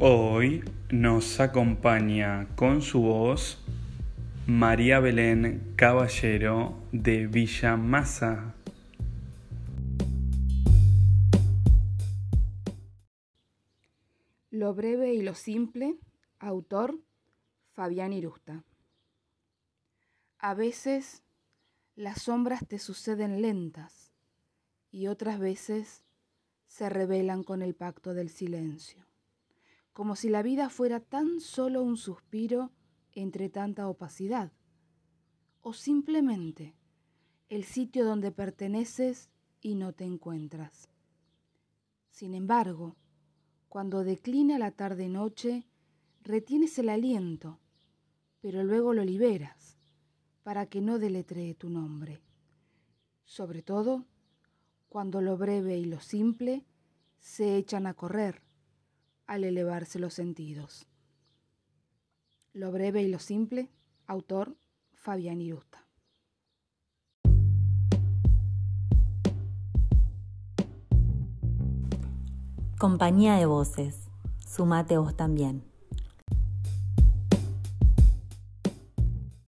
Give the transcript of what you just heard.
Hoy nos acompaña con su voz María Belén Caballero de Villa Masa. Lo breve y lo simple, autor Fabián Irusta. A veces las sombras te suceden lentas y otras veces se revelan con el pacto del silencio como si la vida fuera tan solo un suspiro entre tanta opacidad, o simplemente el sitio donde perteneces y no te encuentras. Sin embargo, cuando declina la tarde-noche, retienes el aliento, pero luego lo liberas para que no deletree tu nombre. Sobre todo, cuando lo breve y lo simple se echan a correr al elevarse los sentidos. Lo breve y lo simple, autor Fabián Irusta. Compañía de voces, sumate vos también.